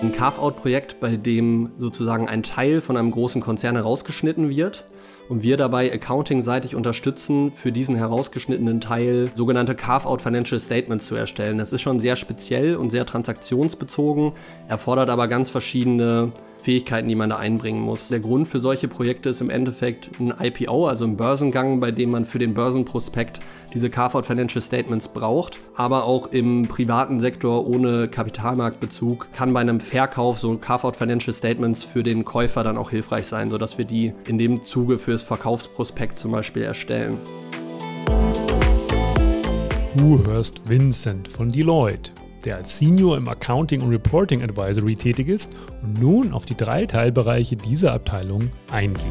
Ein Carve-out-Projekt, bei dem sozusagen ein Teil von einem großen Konzern herausgeschnitten wird und wir dabei accounting-seitig unterstützen, für diesen herausgeschnittenen Teil sogenannte Carve-out Financial Statements zu erstellen. Das ist schon sehr speziell und sehr transaktionsbezogen, erfordert aber ganz verschiedene Fähigkeiten, die man da einbringen muss. Der Grund für solche Projekte ist im Endeffekt ein IPO, also ein Börsengang, bei dem man für den Börsenprospekt diese Carve-out Financial Statements braucht. Aber auch im privaten Sektor ohne Kapitalmarktbezug kann bei einem Verkauf so Carve-out Financial Statements für den Käufer dann auch hilfreich sein, sodass wir die in dem Zuge fürs Verkaufsprospekt zum Beispiel erstellen. Du hörst Vincent von Deloitte der als Senior im Accounting und Reporting Advisory tätig ist und nun auf die drei Teilbereiche dieser Abteilung eingeht.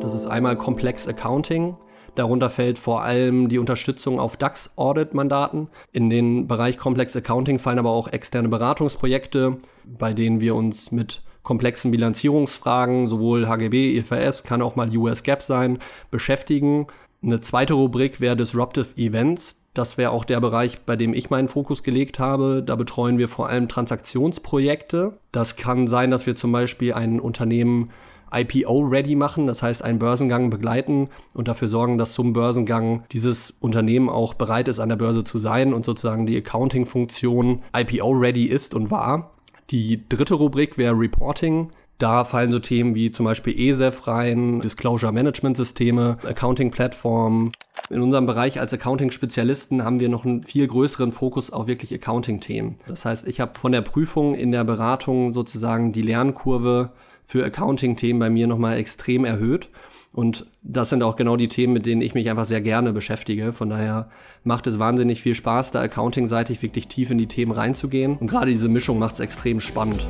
Das ist einmal Komplex Accounting. Darunter fällt vor allem die Unterstützung auf DAX-Audit-Mandaten. In den Bereich Komplex Accounting fallen aber auch externe Beratungsprojekte, bei denen wir uns mit komplexen Bilanzierungsfragen, sowohl HGB, IFRS, kann auch mal US GAAP sein, beschäftigen. Eine zweite Rubrik wäre Disruptive Events. Das wäre auch der Bereich, bei dem ich meinen Fokus gelegt habe. Da betreuen wir vor allem Transaktionsprojekte. Das kann sein, dass wir zum Beispiel ein Unternehmen IPO-ready machen, das heißt einen Börsengang begleiten und dafür sorgen, dass zum Börsengang dieses Unternehmen auch bereit ist, an der Börse zu sein und sozusagen die Accounting-Funktion IPO-ready ist und war. Die dritte Rubrik wäre Reporting. Da fallen so Themen wie zum Beispiel ESEF rein, Disclosure Management Systeme, Accounting Plattform. In unserem Bereich als Accounting-Spezialisten haben wir noch einen viel größeren Fokus auf wirklich Accounting-Themen. Das heißt, ich habe von der Prüfung in der Beratung sozusagen die Lernkurve für Accounting-Themen bei mir nochmal extrem erhöht. Und das sind auch genau die Themen, mit denen ich mich einfach sehr gerne beschäftige. Von daher macht es wahnsinnig viel Spaß, da accounting-seitig wirklich tief in die Themen reinzugehen. Und gerade diese Mischung macht es extrem spannend.